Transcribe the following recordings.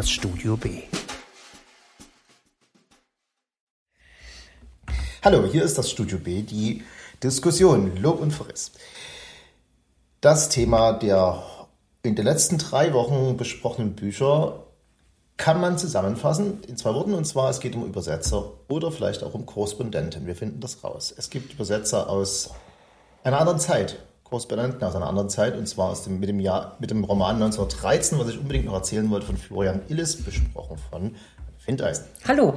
das Studio B. Hallo, hier ist das Studio B, die Diskussion Lob und Verriss. Das Thema der in den letzten drei Wochen besprochenen Bücher kann man zusammenfassen in zwei Worten, und zwar es geht um Übersetzer oder vielleicht auch um Korrespondenten. Wir finden das raus. Es gibt Übersetzer aus einer anderen Zeit, Korrespondenten aus einer anderen Zeit, und zwar aus dem, mit, dem Jahr, mit dem Roman 1913, was ich unbedingt noch erzählen wollte, von Florian Illis, besprochen von Findeisen. Hallo.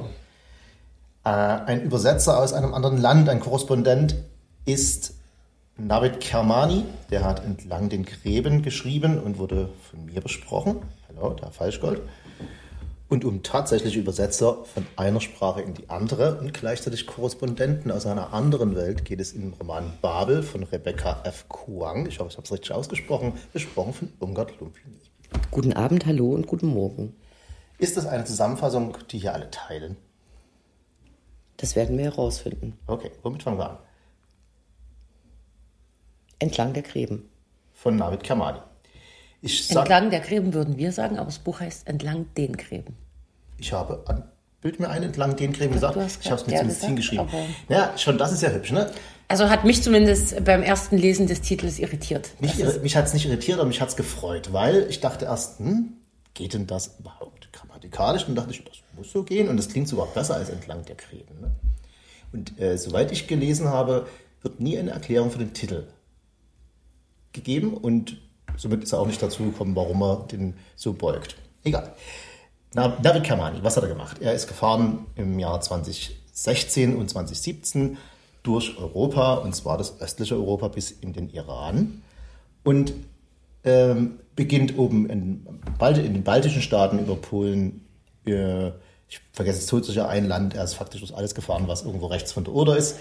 Äh, ein Übersetzer aus einem anderen Land, ein Korrespondent, ist Navid Kermani. Der hat entlang den Gräben geschrieben und wurde von mir besprochen. Hallo, der Falschgold und um tatsächliche Übersetzer von einer Sprache in die andere und gleichzeitig Korrespondenten aus einer anderen Welt geht es im Roman Babel von Rebecca F. Kuang, ich hoffe, ich habe es richtig ausgesprochen, besprochen von Irmgard Lumpini. Guten Abend, hallo und guten Morgen. Ist das eine Zusammenfassung, die hier alle teilen? Das werden wir herausfinden. Okay, womit fangen wir an? Entlang der Gräben. Von Navid Kermani. Ich sag, entlang der Gräben würden wir sagen, aber das Buch heißt Entlang den Gräben. Ich habe an, bild mir ein, entlang den Gräben gesagt. Ich habe es mit Ziel geschrieben. Ja, schon das ist ja hübsch, ne? Also hat mich zumindest beim ersten Lesen des Titels irritiert. Mich, irri mich hat es nicht irritiert, aber mich hat es gefreut, weil ich dachte erst, hm, geht denn das überhaupt grammatikalisch? Und dachte ich, das muss so gehen und das klingt sogar besser als entlang der Gräben. Ne? Und äh, soweit ich gelesen habe, wird nie eine Erklärung für den Titel gegeben und Somit ist er auch nicht dazu gekommen, warum er den so beugt. Egal. David Kermani, was hat er gemacht? Er ist gefahren im Jahr 2016 und 2017 durch Europa, und zwar das östliche Europa bis in den Iran. Und ähm, beginnt oben in, in, den baltischen Staaten über Polen, äh, ich vergesse es tut sicher ein Land, er ist faktisch durch alles gefahren, was irgendwo rechts von der Oder ist,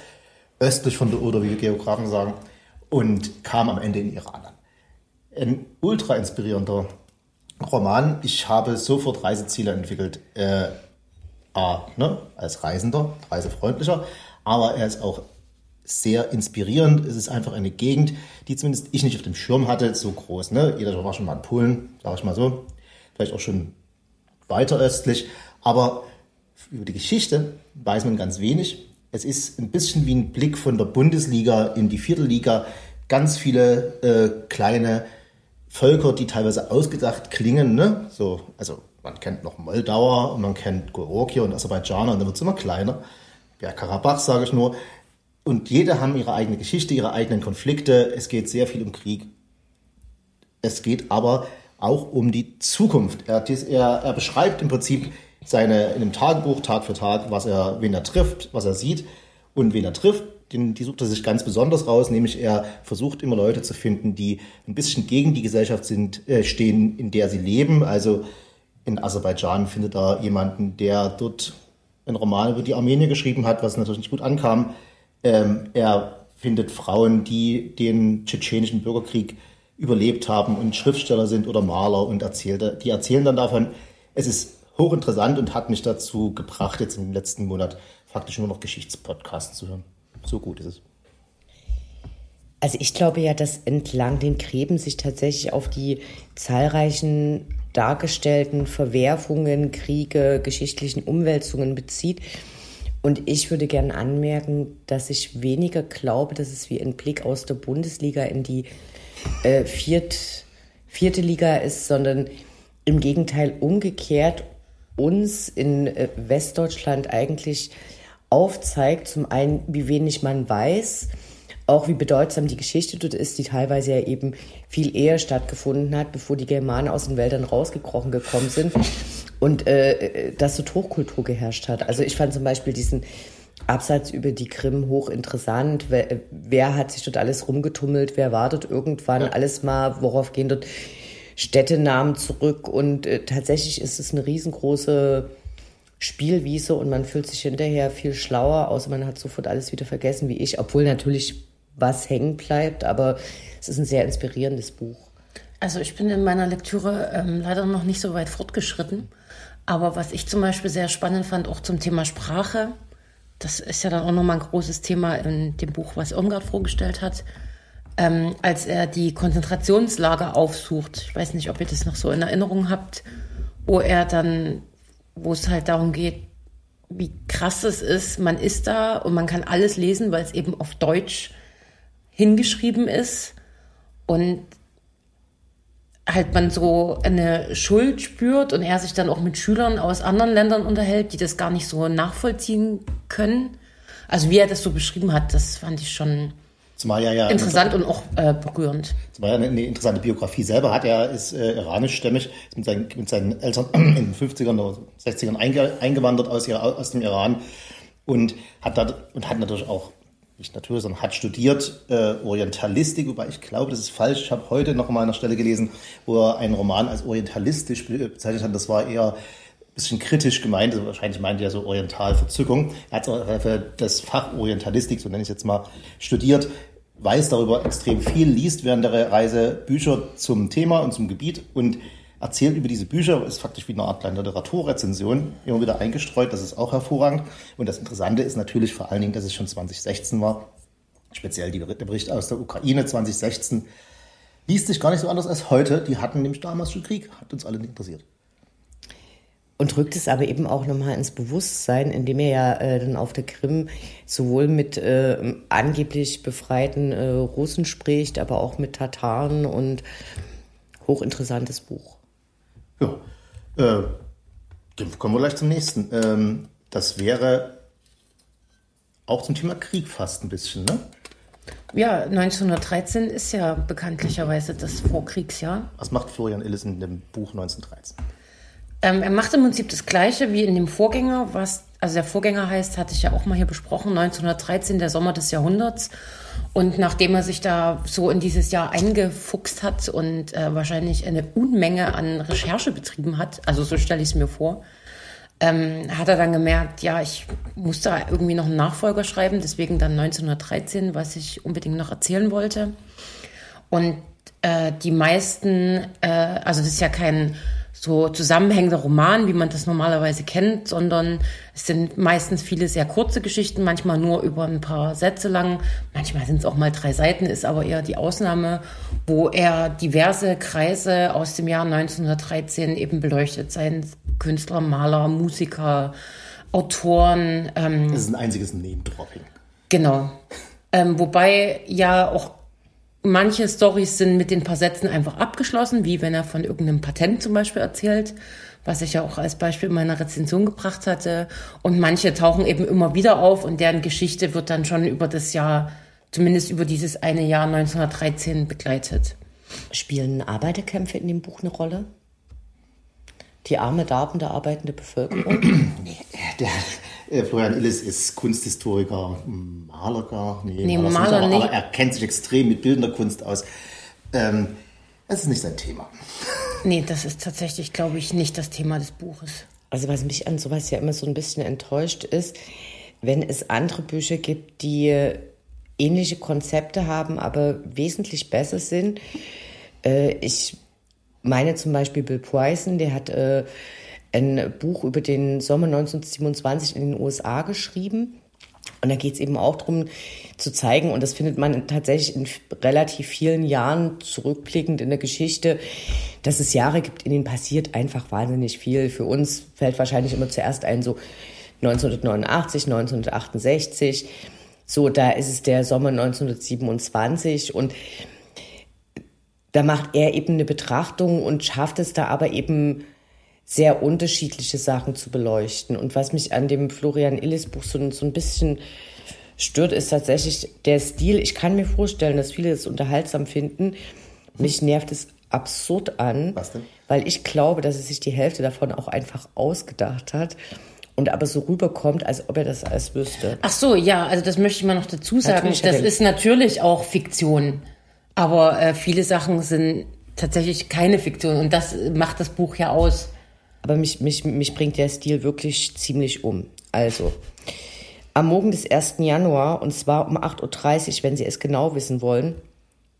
östlich von der Oder, wie wir Geografen sagen, und kam am Ende in Iran an ein ultra inspirierender Roman. Ich habe sofort Reiseziele entwickelt. Äh, A, ne, als Reisender, reisefreundlicher, aber er ist auch sehr inspirierend. Es ist einfach eine Gegend, die zumindest ich nicht auf dem Schirm hatte, so groß. Ne? Jeder war schon mal in Polen, sage ich mal so. Vielleicht auch schon weiter östlich. Aber über die Geschichte weiß man ganz wenig. Es ist ein bisschen wie ein Blick von der Bundesliga in die Viertelliga. Ganz viele äh, kleine Völker, die teilweise ausgedacht klingen. Ne? So, also man kennt noch Moldauer und man kennt Georgier und Aserbaidschaner und dann wird es immer kleiner. Ja, Karabach sage ich nur. Und jede haben ihre eigene Geschichte, ihre eigenen Konflikte. Es geht sehr viel um Krieg. Es geht aber auch um die Zukunft. Er, er, er beschreibt im Prinzip seine, in einem Tagebuch Tag für Tag, was er, wen er trifft, was er sieht und wen er trifft den, die sucht er sich ganz besonders raus, nämlich er versucht immer Leute zu finden, die ein bisschen gegen die Gesellschaft sind, äh, stehen, in der sie leben. Also in Aserbaidschan findet er jemanden, der dort einen Roman über die Armenier geschrieben hat, was natürlich nicht gut ankam. Ähm, er findet Frauen, die den tschetschenischen Bürgerkrieg überlebt haben und Schriftsteller sind oder Maler und erzählt, die erzählen dann davon. Es ist hochinteressant und hat mich dazu gebracht, jetzt im letzten Monat faktisch nur noch Geschichtspodcasts zu hören. So gut ist es. Also ich glaube ja, dass entlang den Gräben sich tatsächlich auf die zahlreichen dargestellten Verwerfungen, Kriege, geschichtlichen Umwälzungen bezieht. Und ich würde gerne anmerken, dass ich weniger glaube, dass es wie ein Blick aus der Bundesliga in die äh, viert, vierte Liga ist, sondern im Gegenteil umgekehrt uns in äh, Westdeutschland eigentlich aufzeigt, zum einen, wie wenig man weiß, auch wie bedeutsam die Geschichte dort ist, die teilweise ja eben viel eher stattgefunden hat, bevor die Germanen aus den Wäldern rausgekrochen gekommen sind und äh, dass dort Hochkultur geherrscht hat. Also ich fand zum Beispiel diesen Absatz über die Krim hochinteressant. Wer, wer hat sich dort alles rumgetummelt? Wer war dort irgendwann? Ja. Alles mal, worauf gehen dort Städtenamen zurück? Und äh, tatsächlich ist es eine riesengroße Spielwiese und man fühlt sich hinterher viel schlauer, außer man hat sofort alles wieder vergessen wie ich, obwohl natürlich was hängen bleibt, aber es ist ein sehr inspirierendes Buch. Also ich bin in meiner Lektüre ähm, leider noch nicht so weit fortgeschritten, aber was ich zum Beispiel sehr spannend fand, auch zum Thema Sprache, das ist ja dann auch nochmal ein großes Thema in dem Buch, was Irmgard vorgestellt hat, ähm, als er die Konzentrationslager aufsucht. Ich weiß nicht, ob ihr das noch so in Erinnerung habt wo er dann, wo es halt darum geht, wie krass es ist, man ist da und man kann alles lesen, weil es eben auf Deutsch hingeschrieben ist und halt man so eine Schuld spürt und er sich dann auch mit Schülern aus anderen Ländern unterhält, die das gar nicht so nachvollziehen können. Also wie er das so beschrieben hat, das fand ich schon Zumal ja, ja interessant und auch äh, berührend. Zumal ja eine, eine, interessante Biografie selber hat. Er ist äh, iranischstämmig, ist mit seinen, mit seinen Eltern in den 50ern oder 60ern einge, eingewandert aus, aus dem Iran und hat, da, und hat natürlich auch nicht natürlich, sondern hat studiert äh, Orientalistik, wobei ich glaube, das ist falsch. Ich habe heute noch mal an einer Stelle gelesen, wo er einen Roman als orientalistisch bezeichnet hat. Das war eher ein bisschen kritisch gemeint, also wahrscheinlich meint er so Orientalverzückung. Er hat das Fach Orientalistik, so nenne ich es jetzt mal, studiert, weiß darüber extrem viel, liest während der Reise Bücher zum Thema und zum Gebiet und erzählt über diese Bücher, ist faktisch wie eine Art kleine Literaturrezension, immer wieder eingestreut, das ist auch hervorragend. Und das Interessante ist natürlich vor allen Dingen, dass es schon 2016 war, speziell der Bericht aus der Ukraine 2016, liest sich gar nicht so anders als heute. Die hatten nämlich damals schon Krieg, hat uns alle nicht interessiert. Und rückt es aber eben auch nochmal ins Bewusstsein, indem er ja äh, dann auf der Krim sowohl mit äh, angeblich befreiten äh, Russen spricht, aber auch mit Tataren und hochinteressantes Buch. Ja, äh, kommen wir gleich zum nächsten. Ähm, das wäre auch zum Thema Krieg fast ein bisschen, ne? Ja, 1913 ist ja bekanntlicherweise das Vorkriegsjahr. Was macht Florian Illis in dem Buch 1913? Ähm, er macht im Prinzip das Gleiche wie in dem Vorgänger, was, also der Vorgänger heißt, hatte ich ja auch mal hier besprochen, 1913, der Sommer des Jahrhunderts. Und nachdem er sich da so in dieses Jahr eingefuchst hat und äh, wahrscheinlich eine Unmenge an Recherche betrieben hat, also so stelle ich es mir vor, ähm, hat er dann gemerkt, ja, ich muss da irgendwie noch einen Nachfolger schreiben, deswegen dann 1913, was ich unbedingt noch erzählen wollte. Und äh, die meisten, äh, also das ist ja kein so zusammenhängender Roman, wie man das normalerweise kennt, sondern es sind meistens viele sehr kurze Geschichten, manchmal nur über ein paar Sätze lang, manchmal sind es auch mal drei Seiten, ist aber eher die Ausnahme, wo er diverse Kreise aus dem Jahr 1913 eben beleuchtet, seien Künstler, Maler, Musiker, Autoren. Ähm, das ist ein einziges Name-Dropping. Genau. Ähm, wobei ja auch Manche Stories sind mit den paar Sätzen einfach abgeschlossen, wie wenn er von irgendeinem Patent zum Beispiel erzählt, was ich ja auch als Beispiel in meiner Rezension gebracht hatte. Und manche tauchen eben immer wieder auf und deren Geschichte wird dann schon über das Jahr, zumindest über dieses eine Jahr 1913 begleitet. Spielen Arbeiterkämpfe in dem Buch eine Rolle? Die arme, darbende, arbeitende Bevölkerung? nee, der, äh, Florian Illis ist Kunsthistoriker, Maler gar. Nee, nee Maler, Maler nicht, aber, aber, er kennt sich extrem mit bildender Kunst aus. Ähm, das ist nicht sein Thema. Nee, das ist tatsächlich, glaube ich, nicht das Thema des Buches. Also was mich an sowas ja immer so ein bisschen enttäuscht ist, wenn es andere Bücher gibt, die ähnliche Konzepte haben, aber wesentlich besser sind. Äh, ich meine zum Beispiel Bill Poison, der hat äh, ein Buch über den Sommer 1927 in den USA geschrieben. Und da geht es eben auch darum zu zeigen, und das findet man tatsächlich in relativ vielen Jahren zurückblickend in der Geschichte, dass es Jahre gibt, in denen passiert einfach wahnsinnig viel. Für uns fällt wahrscheinlich immer zuerst ein, so 1989, 1968. So, da ist es der Sommer 1927 und da macht er eben eine Betrachtung und schafft es da aber eben sehr unterschiedliche Sachen zu beleuchten. Und was mich an dem Florian Illis Buch so, so ein bisschen stört, ist tatsächlich der Stil. Ich kann mir vorstellen, dass viele es unterhaltsam finden. Mich nervt es absurd an, weil ich glaube, dass er sich die Hälfte davon auch einfach ausgedacht hat und aber so rüberkommt, als ob er das alles wüsste. Ach so, ja, also das möchte ich mal noch dazu sagen. Natürlich das ist natürlich auch Fiktion, aber äh, viele Sachen sind tatsächlich keine Fiktion und das macht das Buch ja aus. Aber mich, mich, mich bringt der Stil wirklich ziemlich um. Also, am Morgen des 1. Januar, und zwar um 8.30 Uhr, wenn Sie es genau wissen wollen,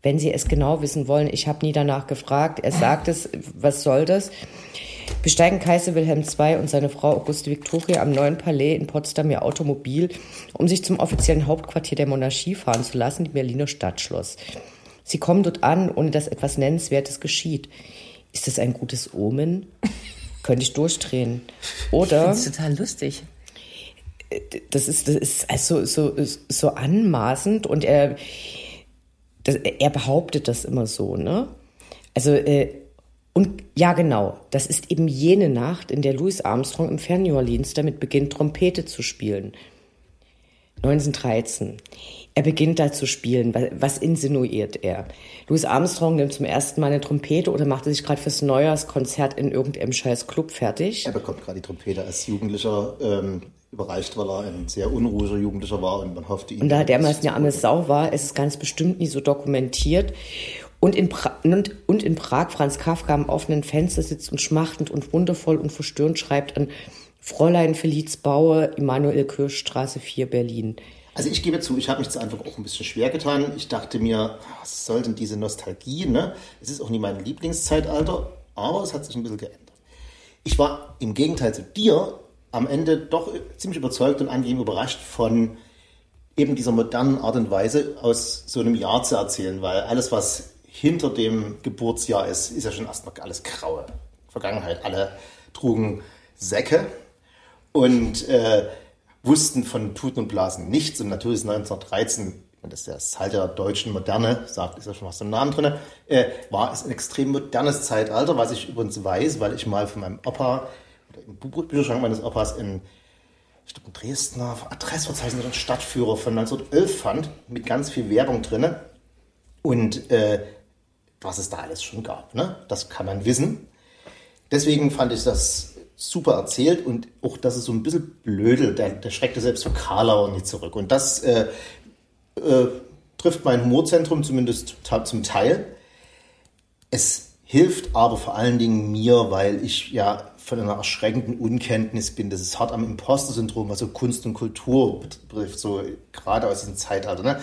wenn Sie es genau wissen wollen, ich habe nie danach gefragt, er sagt es, was soll das? Besteigen Kaiser Wilhelm II und seine Frau Auguste Victoria am neuen Palais in Potsdam ihr Automobil, um sich zum offiziellen Hauptquartier der Monarchie fahren zu lassen, die Berliner Stadtschloss. Sie kommen dort an, ohne dass etwas Nennenswertes geschieht. Ist das ein gutes Omen? Könnte ich durchdrehen. Oder Das ist total lustig. das ist, das ist also so, so anmaßend und er, das, er behauptet das immer so, ne? Also, äh, und ja, genau, das ist eben jene Nacht, in der Louis Armstrong im Fern New Orleans damit beginnt, Trompete zu spielen. 1913. Er beginnt da zu spielen. Was, insinuiert er? Louis Armstrong nimmt zum ersten Mal eine Trompete oder macht sich gerade fürs Neujahrskonzert in irgendeinem scheiß Club fertig. Er bekommt gerade die Trompete als Jugendlicher ähm, überreicht, weil er ein sehr unruhiger Jugendlicher war und man hoffte ihn. Und da der damals eine arme Sau war, ist es ganz bestimmt nie so dokumentiert. Und in, pra und, und in Prag Franz Kafka am offenen Fenster sitzt und schmachtend und wundervoll und verstörend schreibt an Fräulein Feliz Baue, Immanuel Kirchstraße 4, Berlin. Also ich gebe zu, ich habe mich zu Anfang auch ein bisschen schwer getan. Ich dachte mir, was soll denn diese Nostalgie? Ne? Es ist auch nie mein Lieblingszeitalter, aber es hat sich ein bisschen geändert. Ich war im Gegenteil zu dir am Ende doch ziemlich überzeugt und angenehm überrascht von eben dieser modernen Art und Weise aus so einem Jahr zu erzählen, weil alles, was hinter dem Geburtsjahr ist, ist ja schon erstmal alles graue Vergangenheit. Alle trugen Säcke und äh, wussten von Tuten und Blasen nichts. Und natürlich ist 1913, das ist das Halt der deutschen Moderne, sagt, ist ja schon was im Namen drin, äh, war es ein extrem modernes Zeitalter, was ich übrigens weiß, weil ich mal von meinem Opa, oder im Bücherschrank meines Opas in, ich glaube, in Dresdner Adressverzeichnis und Stadtführer von 1911 fand, mit ganz viel Werbung drin. Und äh, was es da alles schon gab, ne? das kann man wissen. Deswegen fand ich das super erzählt und auch, dass es so ein bisschen blödel, der, der schreckte selbst für Karlauer nicht zurück. Und das äh, äh, trifft mein Humorzentrum zumindest zum Teil. Es hilft aber vor allen Dingen mir, weil ich ja von einer erschreckenden Unkenntnis bin. Das ist hart am Imposter-Syndrom, was so Kunst und Kultur betrifft, so gerade aus diesem Zeitalter. Ne?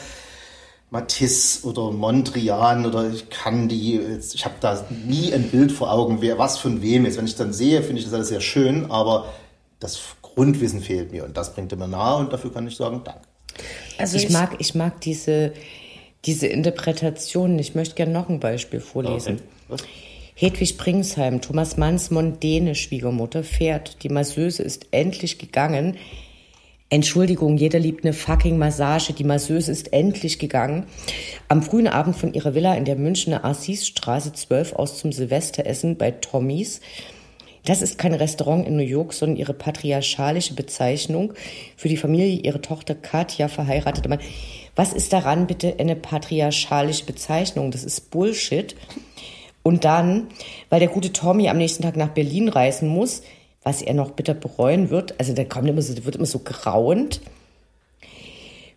Matisse oder Mondrian oder ich kann die, ich habe da nie ein Bild vor Augen, wer was von wem ist. Wenn ich dann sehe, finde ich das alles sehr schön, aber das Grundwissen fehlt mir und das bringt mir nahe und dafür kann ich sagen, danke. Also ich, ich mag, ich mag diese, diese Interpretation. Ich möchte gerne noch ein Beispiel vorlesen. Okay. Hedwig Pringsheim, Thomas Manns mondäne Schwiegermutter, fährt. Die Masseuse ist endlich gegangen. Entschuldigung, jeder liebt eine fucking Massage. Die Masseuse ist endlich gegangen. Am frühen Abend von ihrer Villa in der Münchner Assisstraße 12 aus zum Silvesteressen bei Tommys. Das ist kein Restaurant in New York, sondern ihre patriarchalische Bezeichnung für die Familie, ihre Tochter Katja, verheiratete Mann. Was ist daran bitte eine patriarchalische Bezeichnung? Das ist Bullshit. Und dann, weil der gute Tommy am nächsten Tag nach Berlin reisen muss, was er noch bitter bereuen wird. Also der kommt immer so, wird immer so grauend.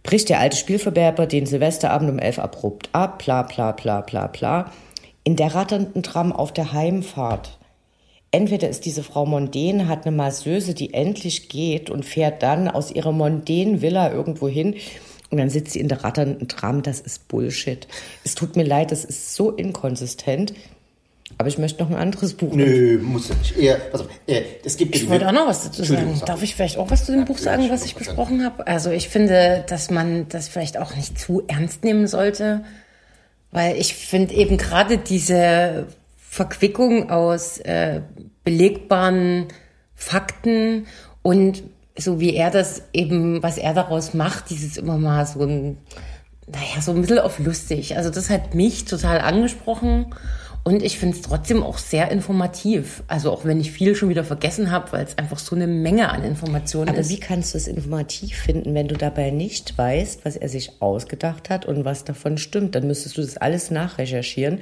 Bricht der alte Spielverderber den Silvesterabend um elf abrupt ab, bla bla bla bla bla. In der ratternden Tram auf der Heimfahrt. Entweder ist diese Frau Mondän, hat eine Masseuse, die endlich geht und fährt dann aus ihrer Mondän-Villa irgendwo hin und dann sitzt sie in der ratternden Tram. Das ist Bullshit. Es tut mir leid, das ist so inkonsistent. Aber ich möchte noch ein anderes Buch. Nö, muss nicht. Eher, also, äh, es gibt ich wollte auch noch was dazu sagen. Darf ich vielleicht auch was zu dem Buch sagen, was ich besprochen habe? Also ich finde, dass man das vielleicht auch nicht zu ernst nehmen sollte, weil ich finde eben gerade diese Verquickung aus äh, belegbaren Fakten und so wie er das eben, was er daraus macht, dieses immer mal so ein, naja, so ein bisschen auf lustig. Also das hat mich total angesprochen. Und ich finde es trotzdem auch sehr informativ. Also auch wenn ich viel schon wieder vergessen habe, weil es einfach so eine Menge an Informationen Aber ist. wie kannst du es informativ finden, wenn du dabei nicht weißt, was er sich ausgedacht hat und was davon stimmt? Dann müsstest du das alles nachrecherchieren.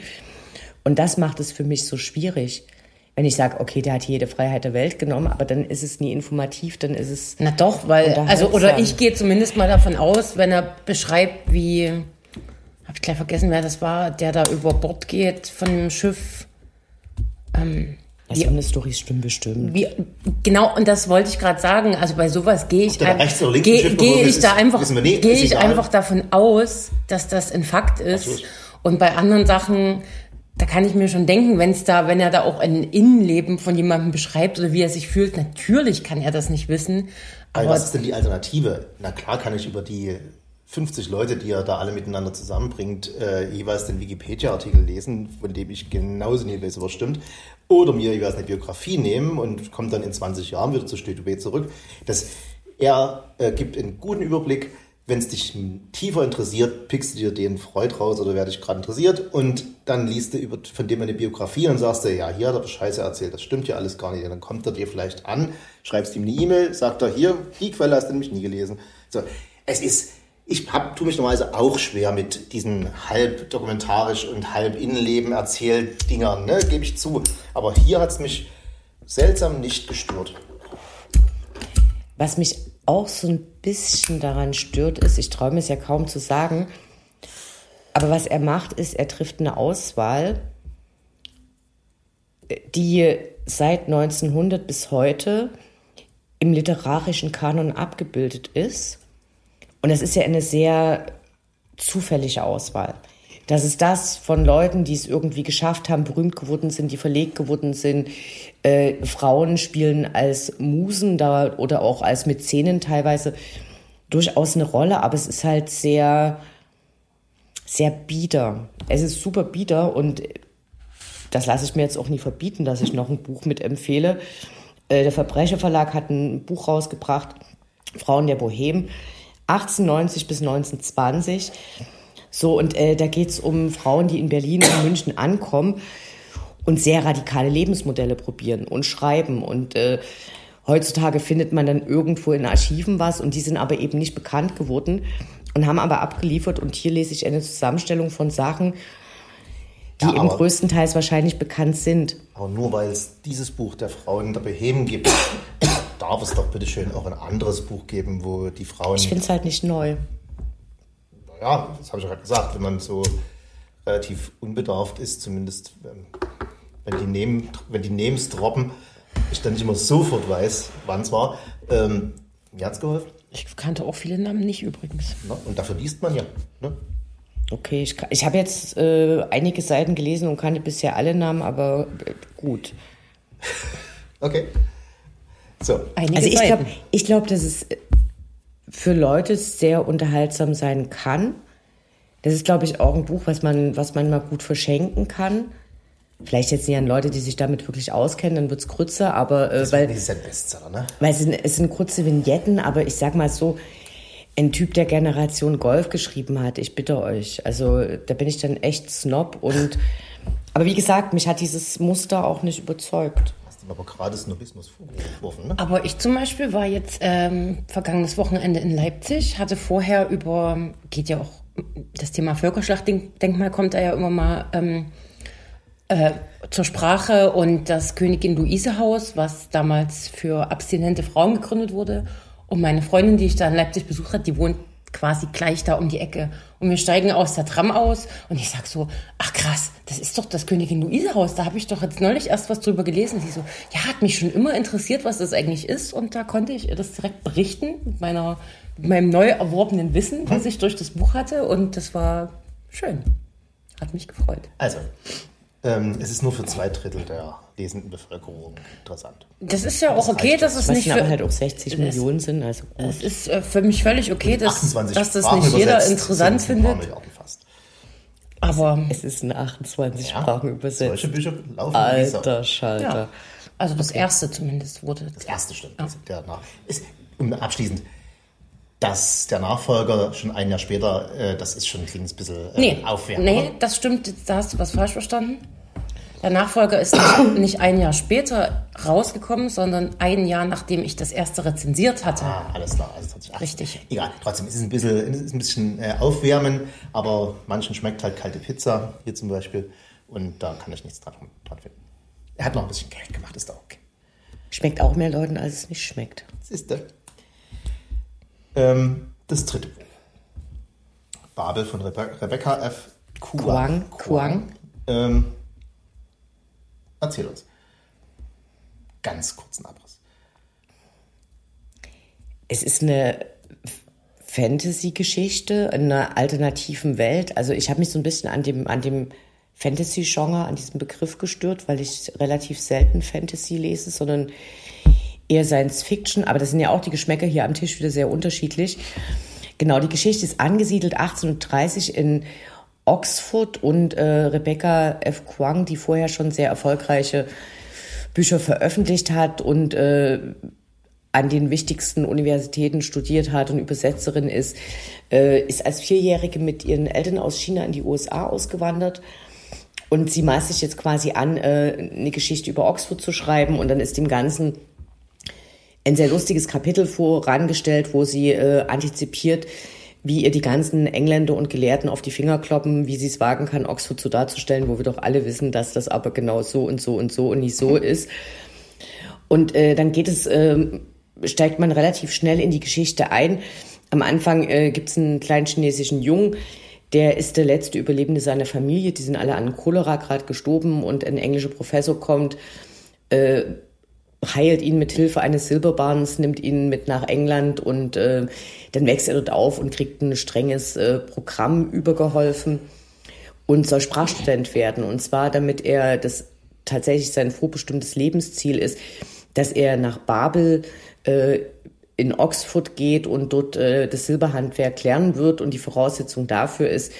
Und das macht es für mich so schwierig. Wenn ich sage, okay, der hat jede Freiheit der Welt genommen, aber dann ist es nie informativ, dann ist es. Na doch, weil, also, oder ich gehe zumindest mal davon aus, wenn er beschreibt, wie habe ich gleich vergessen, wer das war, der da über Bord geht von dem Schiff. Ähm, also eine Story stimmt bestimmt. Wie, genau, und das wollte ich gerade sagen. Also bei sowas gehe ich, ein, geh, geh ich da einfach, gehe ich einfach davon aus, dass das ein Fakt ist. Und bei anderen Sachen, da kann ich mir schon denken, wenn es da, wenn er da auch ein Innenleben von jemandem beschreibt oder wie er sich fühlt, natürlich kann er das nicht wissen. Aber, aber was ist denn die Alternative? Na klar kann ich über die 50 Leute, die er da alle miteinander zusammenbringt, äh, jeweils den Wikipedia-Artikel lesen, von dem ich genauso nicht weiß, ob er stimmt, oder mir jeweils eine Biografie nehmen und kommt dann in 20 Jahren wieder zu Stötubé zurück. Das, er äh, gibt einen guten Überblick. Wenn es dich tiefer interessiert, pickst du dir den Freud raus oder wer dich gerade interessiert und dann liest du über, von dem eine Biografie und sagst du, ja, hier hat er Scheiße erzählt, das stimmt ja alles gar nicht. Und dann kommt er dir vielleicht an, schreibst ihm eine E-Mail, sagt er, hier, die Quelle hast du nämlich nie gelesen. So, es ist, ich hab, tue mich normalerweise auch schwer mit diesen halb dokumentarisch und halb Innenleben erzählt Dingern, ne, gebe ich zu. Aber hier hat es mich seltsam nicht gestört. Was mich auch so ein bisschen daran stört, ist, ich traue mir es ja kaum zu sagen, aber was er macht, ist, er trifft eine Auswahl, die seit 1900 bis heute im literarischen Kanon abgebildet ist. Und es ist ja eine sehr zufällige Auswahl. Das ist das von Leuten, die es irgendwie geschafft haben, berühmt geworden sind, die verlegt geworden sind. Äh, Frauen spielen als Musen da oder auch als Mäzenen teilweise durchaus eine Rolle, aber es ist halt sehr, sehr bieder. Es ist super bieder und das lasse ich mir jetzt auch nie verbieten, dass ich noch ein Buch mitempfehle. Äh, der Verbrecherverlag hat ein Buch rausgebracht, Frauen der Bohem, 1890 bis 1920. So, und äh, da geht es um Frauen, die in Berlin und München ankommen und sehr radikale Lebensmodelle probieren und schreiben. Und äh, heutzutage findet man dann irgendwo in Archiven was und die sind aber eben nicht bekannt geworden und haben aber abgeliefert. Und hier lese ich eine Zusammenstellung von Sachen, die ja, eben größtenteils wahrscheinlich bekannt sind. Aber nur weil es dieses Buch der Frauen der Behemen gibt, darf es doch bitte schön auch ein anderes Buch geben, wo die Frauen. Ich finde es halt nicht neu ja, das habe ich ja gerade gesagt, wenn man so relativ unbedarft ist, zumindest ähm, wenn die, Nehmen, wenn die Names droppen, ich dann nicht immer sofort weiß, wann es war. Ähm, mir hat es geholfen. Ich kannte auch viele Namen nicht übrigens. Na, und dafür liest man ja. Ne? Okay, ich, ich habe jetzt äh, einige Seiten gelesen und kannte bisher alle Namen, aber äh, gut. okay. So. Einige also ich glaube, ich glaub, dass es für Leute sehr unterhaltsam sein kann. Das ist, glaube ich, auch ein Buch, was man, was man mal gut verschenken kann. Vielleicht jetzt nicht an Leute, die sich damit wirklich auskennen, dann wird es Krütze, aber äh, weil, ist ein Bestseller, ne? Weil es sind, es sind kurze Vignetten, aber ich sag mal so, ein Typ der Generation Golf geschrieben hat, ich bitte euch. Also da bin ich dann echt Snob und aber wie gesagt, mich hat dieses Muster auch nicht überzeugt aber gerade Snobismus vorgeworfen. Ne? Aber ich zum Beispiel war jetzt ähm, vergangenes Wochenende in Leipzig, hatte vorher über, geht ja auch, das Thema Völkerschlachtdenkmal kommt da ja immer mal ähm, äh, zur Sprache und das Königin Luise Haus, was damals für abstinente Frauen gegründet wurde. Und meine Freundin, die ich da in Leipzig besucht hat, die wohnt quasi gleich da um die Ecke. Und wir steigen aus der Tram aus und ich sag so, ach krass, das ist doch das Königin Luise Haus. Da habe ich doch jetzt neulich erst was drüber gelesen. Sie so, ja, hat mich schon immer interessiert, was das eigentlich ist. Und da konnte ich ihr das direkt berichten mit meiner, mit meinem neu erworbenen Wissen, was ich durch das Buch hatte. Und das war schön. Hat mich gefreut. Also, ähm, es ist nur für zwei Drittel der lesenden Bevölkerung interessant. Das ist ja auch das okay, dass es nicht für, halt auch 60 Millionen sind. Also gut. Es ist äh, für mich völlig okay, dass, dass das nicht jeder interessant findet. Aber es ist in 28 ja, Sprachen übersetzt. Solche Bücher laufen Alter Schalter. Ja. Also das okay. erste zumindest wurde. Das erste stimmt. Ja. Der nach, ist, um abschließend, dass der Nachfolger schon ein Jahr später, äh, das ist schon ein kleines bisschen äh, nee, aufwärmen. Nee, das stimmt, da hast du was falsch verstanden. Der Nachfolger ist nicht, nicht, ein Jahr später rausgekommen, sondern ein Jahr nachdem ich das erste rezensiert hatte. Ah, alles klar. Also 2018. Richtig. Egal, trotzdem ist es ein bisschen, ist ein bisschen äh, aufwärmen, aber manchen schmeckt halt kalte Pizza, hier zum Beispiel, und da kann ich nichts dran, dran finden. Er hat noch ein bisschen Geld gemacht, ist doch okay. Schmeckt auch mehr Leuten, als es nicht schmeckt. Siehste. Ähm, das dritte Buch. Babel von Rebe Rebecca F. Kuang. Kuang. Kuang. Ähm, Erzähl uns. Ganz kurzen Abriss. Es ist eine Fantasy-Geschichte in einer alternativen Welt. Also ich habe mich so ein bisschen an dem, an dem Fantasy-Genre, an diesem Begriff gestört, weil ich relativ selten Fantasy lese, sondern eher Science Fiction. Aber das sind ja auch die Geschmäcker hier am Tisch wieder sehr unterschiedlich. Genau, die Geschichte ist angesiedelt 1830 in Oxford und äh, Rebecca F. Kwang, die vorher schon sehr erfolgreiche Bücher veröffentlicht hat und äh, an den wichtigsten Universitäten studiert hat und Übersetzerin ist, äh, ist als Vierjährige mit ihren Eltern aus China in die USA ausgewandert. Und sie maßt sich jetzt quasi an, äh, eine Geschichte über Oxford zu schreiben. Und dann ist dem Ganzen ein sehr lustiges Kapitel vorangestellt, wo sie äh, antizipiert, wie ihr die ganzen Engländer und Gelehrten auf die Finger kloppen, wie sie es wagen kann, Oxford so darzustellen, wo wir doch alle wissen, dass das aber genau so und so und so und nicht so ist. Und äh, dann geht es, äh, steigt man relativ schnell in die Geschichte ein. Am Anfang äh, gibt es einen kleinen chinesischen Jungen, der ist der letzte Überlebende seiner Familie. Die sind alle an Cholera gerade gestorben und ein englischer Professor kommt, äh, heilt ihn mit Hilfe eines Silberbahns, nimmt ihn mit nach England und äh, dann wächst er dort auf und kriegt ein strenges äh, Programm übergeholfen und soll Sprachstudent werden. Und zwar, damit er das tatsächlich sein vorbestimmtes Lebensziel ist, dass er nach Babel äh, in Oxford geht und dort äh, das Silberhandwerk lernen wird. Und die Voraussetzung dafür ist,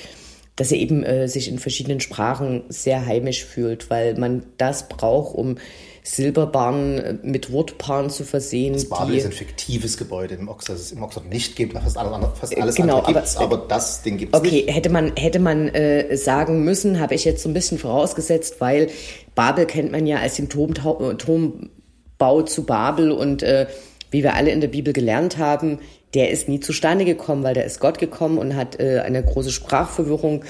dass er eben äh, sich in verschiedenen Sprachen sehr heimisch fühlt, weil man das braucht, um Silberbahnen äh, mit Wortpaaren zu versehen. Das Babel ist ein fiktives Gebäude im Oxford, das es im Oxford nicht gibt. Fast, alle, fast alles genau, andere gibt es, aber, aber, das Ding gibt es okay, nicht. Okay, hätte man, hätte man äh, sagen müssen, habe ich jetzt so ein bisschen vorausgesetzt, weil Babel kennt man ja als den Turmbau zu Babel und äh, wie wir alle in der Bibel gelernt haben, der ist nie zustande gekommen, weil da ist Gott gekommen und hat äh, eine große Sprachverwirrung äh,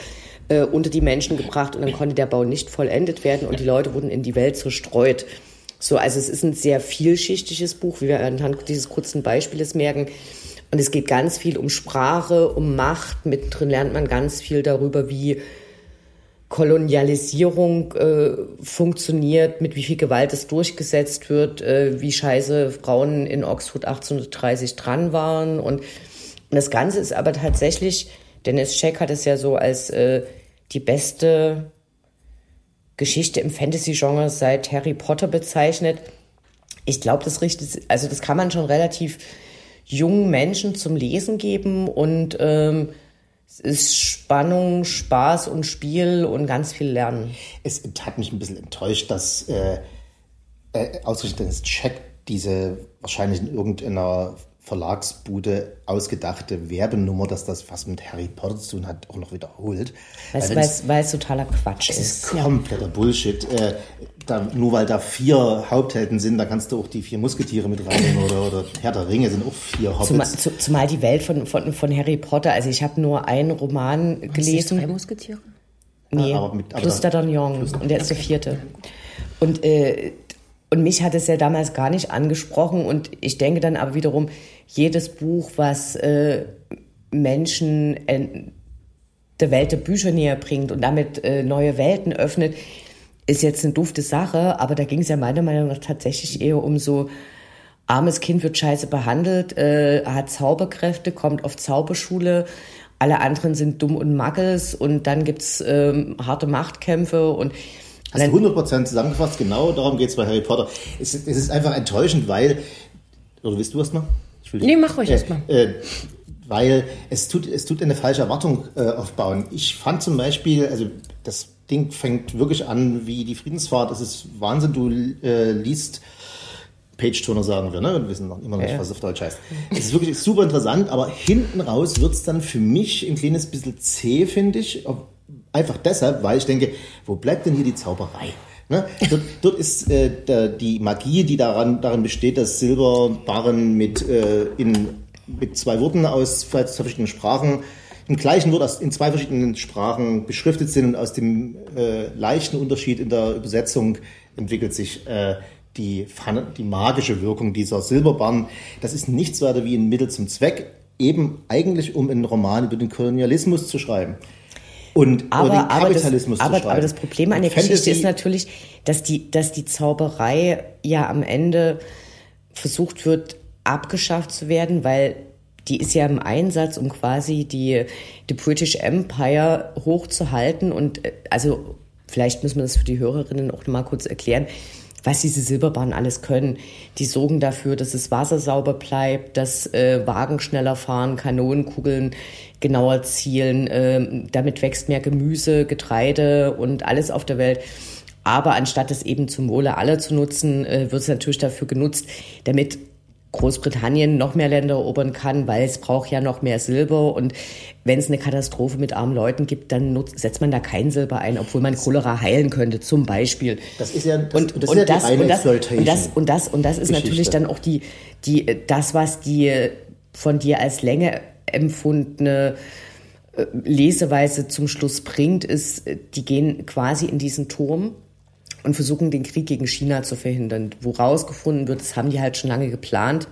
unter die Menschen gebracht und dann konnte der Bau nicht vollendet werden und die Leute wurden in die Welt zerstreut. So, also es ist ein sehr vielschichtiges Buch, wie wir anhand dieses kurzen Beispieles merken. Und es geht ganz viel um Sprache, um Macht. Mittendrin lernt man ganz viel darüber, wie Kolonialisierung äh, funktioniert, mit wie viel Gewalt es durchgesetzt wird, äh, wie scheiße Frauen in Oxford 1830 dran waren. Und das Ganze ist aber tatsächlich Dennis Scheck hat es ja so als äh, die beste Geschichte im Fantasy-Genre seit Harry Potter bezeichnet. Ich glaube, das richtet, also das kann man schon relativ jungen Menschen zum Lesen geben und ähm, es ist Spannung, Spaß und Spiel und ganz viel Lernen. Es hat mich ein bisschen enttäuscht, dass äh, äh, ausgerechnet Dennis Check diese wahrscheinlich in irgendeiner Verlagsbude ausgedachte Werbenummer, dass das was mit Harry Potter zu tun hat, auch noch wiederholt. Weil es totaler Quatsch es ist. ist kompletter Bullshit. Äh, da, nur weil da vier Haupthelden sind, da kannst du auch die vier Musketiere mit reinnehmen oder, oder Herr der Ringe sind auch vier Hobbits. Zumal, zu, zumal die Welt von, von, von Harry Potter, also ich habe nur einen Roman was gelesen. drei Musketiere? Nee, ja, aber mit, aber plus D'Artagnan und der ist der vierte. Und äh, und mich hat es ja damals gar nicht angesprochen. Und ich denke dann aber wiederum, jedes Buch, was äh, Menschen äh, der Welt der Bücher näher bringt und damit äh, neue Welten öffnet, ist jetzt eine dufte Sache. Aber da ging es ja meiner Meinung nach tatsächlich eher um so, armes Kind wird scheiße behandelt, äh, hat Zauberkräfte, kommt auf Zauberschule, alle anderen sind dumm und Muggles und dann gibt's ähm, harte Machtkämpfe und Hast du 100% zusammengefasst, genau darum geht es bei Harry Potter. Es, es, ist einfach enttäuschend, weil. Oder willst du erst mal? Nee, mach ruhig äh, erst mal. Äh, weil es tut, es tut eine falsche Erwartung äh, aufbauen. Ich fand zum Beispiel, also das Ding fängt wirklich an wie die Friedensfahrt. Das ist Wahnsinn. Du äh, liest Page-Turner sagen wir, ne? Wir wissen noch immer noch nicht, ja. was es auf Deutsch heißt. Es ist wirklich super interessant, aber hinten raus wird es dann für mich ein kleines bisschen zäh, finde ich. Einfach deshalb, weil ich denke, wo bleibt denn hier die Zauberei? Ne? Dort, dort, ist äh, die Magie, die daran, darin besteht, dass Silberbarren mit, äh, in, mit zwei Worten aus zwei verschiedenen Sprachen im gleichen Wort aus, in zwei verschiedenen Sprachen beschriftet sind und aus dem äh, leichten Unterschied in der Übersetzung entwickelt sich äh, die, die magische Wirkung dieser Silberbarren. Das ist nichts weiter wie ein Mittel zum Zweck, eben eigentlich um einen Roman über den Kolonialismus zu schreiben und aber, den Kapitalismus aber das, aber, aber das Problem an der Fantasy Geschichte ist natürlich, dass die, dass die Zauberei ja am Ende versucht wird, abgeschafft zu werden, weil die ist ja im Einsatz, um quasi die, die British Empire hochzuhalten. Und äh, also vielleicht müssen wir das für die Hörerinnen auch mal kurz erklären. Was diese Silberbahnen alles können. Die sorgen dafür, dass das Wasser sauber bleibt, dass äh, Wagen schneller fahren, Kanonenkugeln genauer zielen. Äh, damit wächst mehr Gemüse, Getreide und alles auf der Welt. Aber anstatt es eben zum Wohle aller zu nutzen, äh, wird es natürlich dafür genutzt, damit Großbritannien noch mehr Länder erobern kann, weil es braucht ja noch mehr Silber. Und wenn es eine Katastrophe mit armen Leuten gibt, dann nutzt, setzt man da kein Silber ein, obwohl man Cholera heilen könnte, zum Beispiel. Das ist ja das, und, das, und ist ja das, und, das, und, das, und das und das ist Geschichte. natürlich dann auch die, die, das, was die von dir als Länge empfundene äh, Leseweise zum Schluss bringt, ist, die gehen quasi in diesen Turm und versuchen den Krieg gegen China zu verhindern. Wo rausgefunden wird, das haben die halt schon lange geplant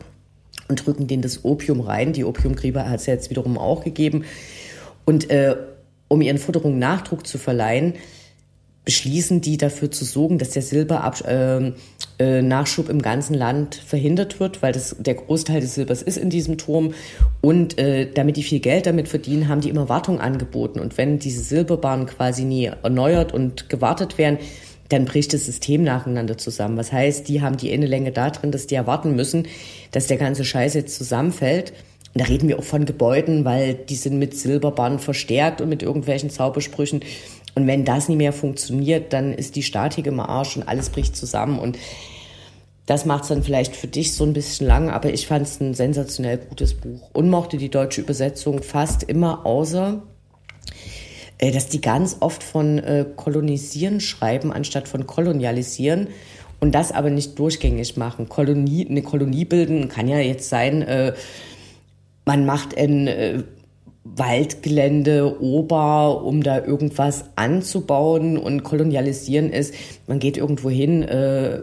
und drücken denen das Opium rein. Die Opiumgräber hat es ja jetzt wiederum auch gegeben. Und äh, um ihren Forderungen Nachdruck zu verleihen, beschließen die dafür zu sorgen, dass der Silbernachschub äh, äh, Nachschub im ganzen Land verhindert wird, weil das der Großteil des Silbers ist in diesem Turm. Und äh, damit die viel Geld damit verdienen, haben die immer Wartung angeboten. Und wenn diese Silberbahnen quasi nie erneuert und gewartet werden, dann bricht das System nacheinander zusammen. Was heißt, die haben die Innenlänge da drin, dass die erwarten müssen, dass der ganze Scheiß jetzt zusammenfällt. Und da reden wir auch von Gebäuden, weil die sind mit Silberband verstärkt und mit irgendwelchen Zaubersprüchen. Und wenn das nicht mehr funktioniert, dann ist die Statik im Arsch und alles bricht zusammen. Und das macht es dann vielleicht für dich so ein bisschen lang, aber ich fand es ein sensationell gutes Buch und mochte die deutsche Übersetzung fast immer, außer dass die ganz oft von äh, kolonisieren schreiben, anstatt von kolonialisieren und das aber nicht durchgängig machen. Kolonie, eine Kolonie bilden kann ja jetzt sein, äh, man macht ein äh, Waldgelände ober, um da irgendwas anzubauen und kolonialisieren ist, man geht irgendwo hin, äh,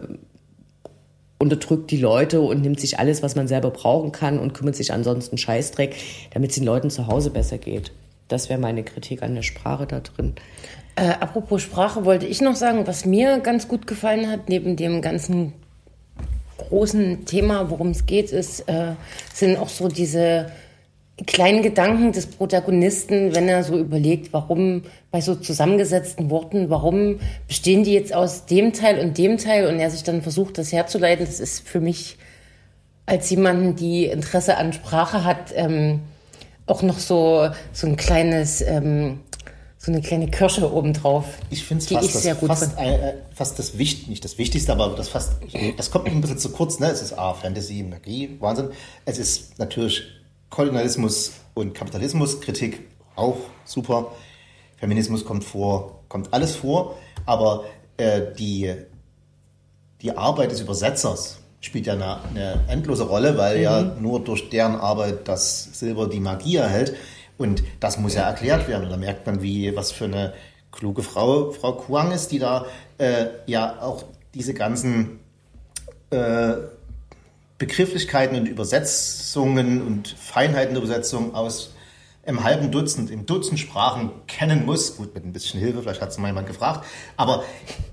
unterdrückt die Leute und nimmt sich alles, was man selber brauchen kann und kümmert sich ansonsten Scheißdreck, damit es den Leuten zu Hause besser geht. Das wäre meine Kritik an der Sprache da drin. Äh, apropos Sprache wollte ich noch sagen, was mir ganz gut gefallen hat, neben dem ganzen großen Thema, worum es geht, ist, äh, sind auch so diese kleinen Gedanken des Protagonisten, wenn er so überlegt, warum bei so zusammengesetzten Worten, warum bestehen die jetzt aus dem Teil und dem Teil und er sich dann versucht, das herzuleiten, das ist für mich als jemanden, die Interesse an Sprache hat, ähm, auch noch so, so ein kleines, ähm, so eine kleine Kirsche obendrauf. Ich finde es fast, das, fast, äh, fast das Wichtigste, nicht das Wichtigste, aber das fast, das kommt ein bisschen zu kurz, ne? Es ist A, Fantasy, Magie, Wahnsinn. Es ist natürlich Kolonialismus und Kapitalismuskritik, auch super. Feminismus kommt vor, kommt alles vor, aber äh, die, die Arbeit des Übersetzers, spielt ja eine, eine endlose Rolle, weil mhm. ja nur durch deren Arbeit das Silber die Magie erhält. Und das muss ja erklärt werden. Und da merkt man, wie was für eine kluge Frau Frau Kuang ist, die da äh, ja auch diese ganzen äh, Begrifflichkeiten und Übersetzungen und Feinheiten der Übersetzung aus im halben Dutzend, im Dutzend Sprachen kennen muss. Gut, mit ein bisschen Hilfe, vielleicht hat es mal jemand gefragt. Aber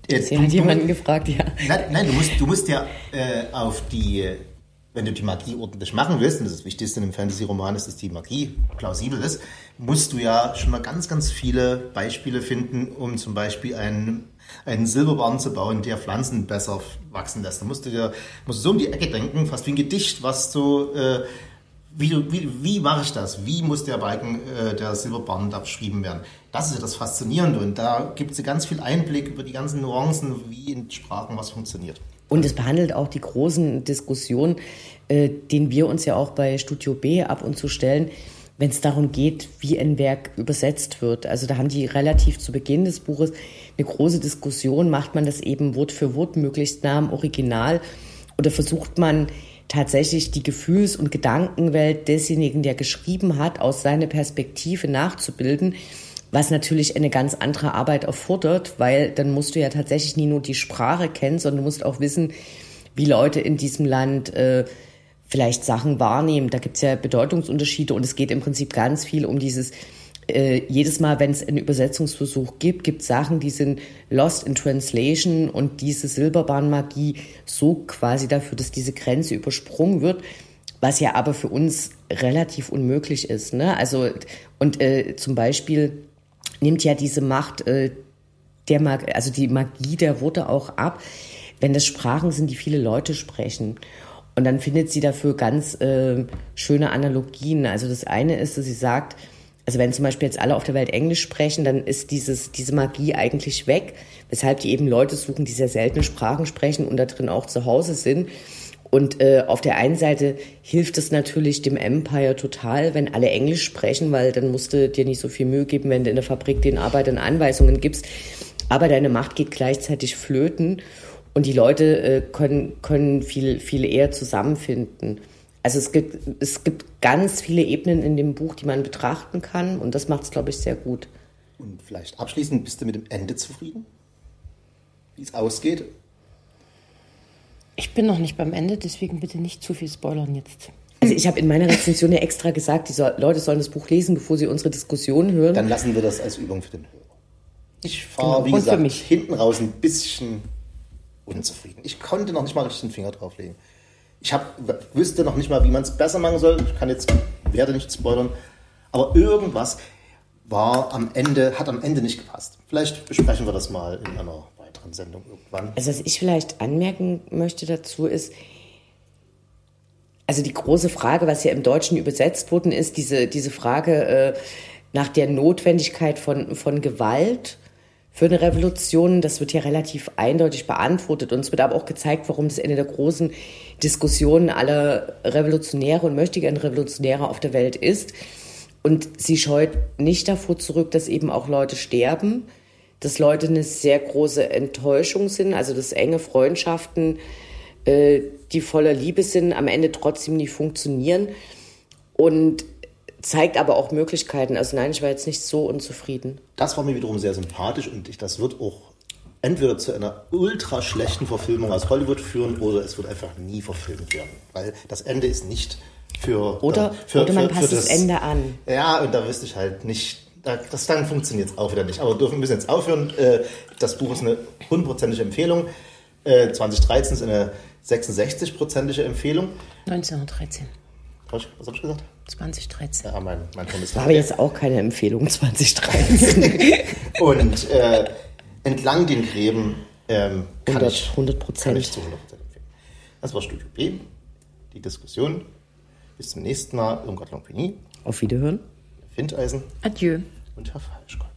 äh, Sie hat jemanden gefragt, ja. Nein, nein, du musst, du musst ja äh, auf die, wenn du die Magie ordentlich machen willst, und das, Wichtigste in einem Fantasy-Roman ist, dass die Magie plausibel ist, musst du ja schon mal ganz, ganz viele Beispiele finden, um zum Beispiel einen, einen Silberbarren zu bauen, der Pflanzen besser wachsen lässt. Da musst du dir musst du so um die Ecke denken, fast wie ein Gedicht, was du äh, wie, wie, wie mache ich das? Wie muss der Balken äh, der Silberband abgeschrieben werden? Das ist ja das Faszinierende und da gibt es ganz viel Einblick über die ganzen Nuancen, wie in Sprachen was funktioniert. Und es behandelt auch die großen Diskussionen, äh, denen wir uns ja auch bei Studio B ab und zu stellen, wenn es darum geht, wie ein Werk übersetzt wird. Also da haben die relativ zu Beginn des Buches eine große Diskussion, macht man das eben Wort für Wort möglichst nah am Original oder versucht man tatsächlich die Gefühls- und Gedankenwelt desjenigen, der geschrieben hat, aus seiner Perspektive nachzubilden, was natürlich eine ganz andere Arbeit erfordert, weil dann musst du ja tatsächlich nie nur die Sprache kennen, sondern du musst auch wissen, wie Leute in diesem Land äh, vielleicht Sachen wahrnehmen. Da gibt's ja Bedeutungsunterschiede und es geht im Prinzip ganz viel um dieses äh, jedes Mal, wenn es einen Übersetzungsversuch gibt, gibt es Sachen, die sind lost in translation und diese Silberbahnmagie so quasi dafür, dass diese Grenze übersprungen wird, was ja aber für uns relativ unmöglich ist. Ne? Also und äh, zum Beispiel nimmt ja diese Macht äh, der Mag also die Magie der Worte auch ab, wenn das Sprachen sind, die viele Leute sprechen. Und dann findet sie dafür ganz äh, schöne Analogien. Also das eine ist, dass sie sagt, also wenn zum Beispiel jetzt alle auf der Welt Englisch sprechen, dann ist dieses, diese Magie eigentlich weg, weshalb die eben Leute suchen, die sehr seltene Sprachen sprechen und da drin auch zu Hause sind. Und äh, auf der einen Seite hilft es natürlich dem Empire total, wenn alle Englisch sprechen, weil dann musst du dir nicht so viel Mühe geben, wenn du in der Fabrik den Arbeitern Anweisungen gibst. Aber deine Macht geht gleichzeitig flöten und die Leute äh, können, können viel, viel eher zusammenfinden. Also es gibt, es gibt ganz viele Ebenen in dem Buch, die man betrachten kann und das macht es, glaube ich, sehr gut. Und vielleicht abschließend, bist du mit dem Ende zufrieden? Wie es ausgeht? Ich bin noch nicht beim Ende, deswegen bitte nicht zu viel spoilern jetzt. Also ich habe in meiner Rezension ja extra gesagt, die so Leute sollen das Buch lesen, bevor sie unsere Diskussion hören. Dann lassen wir das als Übung für den Hörer. Ich fahre, genau. wie gesagt, hinten raus ein bisschen unzufrieden. Ich konnte noch nicht mal richtig den Finger drauflegen. Ich hab, wüsste noch nicht mal, wie man es besser machen soll. Ich kann jetzt, werde nicht spoilern. Aber irgendwas war am Ende, hat am Ende nicht gepasst. Vielleicht besprechen wir das mal in einer weiteren Sendung irgendwann. Also was ich vielleicht anmerken möchte dazu ist, also die große Frage, was ja im Deutschen übersetzt worden ist, diese, diese Frage äh, nach der Notwendigkeit von, von Gewalt für eine Revolution, das wird ja relativ eindeutig beantwortet. Und es wird aber auch gezeigt, warum das eine der großen Diskussionen aller Revolutionäre und möchtegern Revolutionäre auf der Welt ist. Und sie scheut nicht davor zurück, dass eben auch Leute sterben, dass Leute eine sehr große Enttäuschung sind, also dass enge Freundschaften, äh, die voller Liebe sind, am Ende trotzdem nicht funktionieren. Und zeigt aber auch Möglichkeiten. Also nein, ich war jetzt nicht so unzufrieden. Das war mir wiederum sehr sympathisch und ich, das wird auch entweder zu einer ultra schlechten Verfilmung aus Hollywood führen oder es wird einfach nie verfilmt werden, weil das Ende ist nicht für oder, äh, für, oder man für, passt für das, das, Ende an. Ja, und da wüsste ich halt nicht. Das dann funktioniert es auch wieder nicht. Aber dürfen müssen jetzt aufhören. Äh, das Buch ist eine hundertprozentige Empfehlung. 2013 äh, ist eine 66-prozentige Empfehlung. 1913. Was, was habe ich gesagt? 2013. Ja, mein, mein War aber jetzt auch keine Empfehlung 2013. und äh, entlang den Gräben ähm, kann, 100, ich, 100 kann ich zu 100% empfehlen. Das war Studio B, die Diskussion. Bis zum nächsten Mal. Irmgard Lompini. Auf Wiederhören. Findeisen. Adieu. Und Herr Falschgott.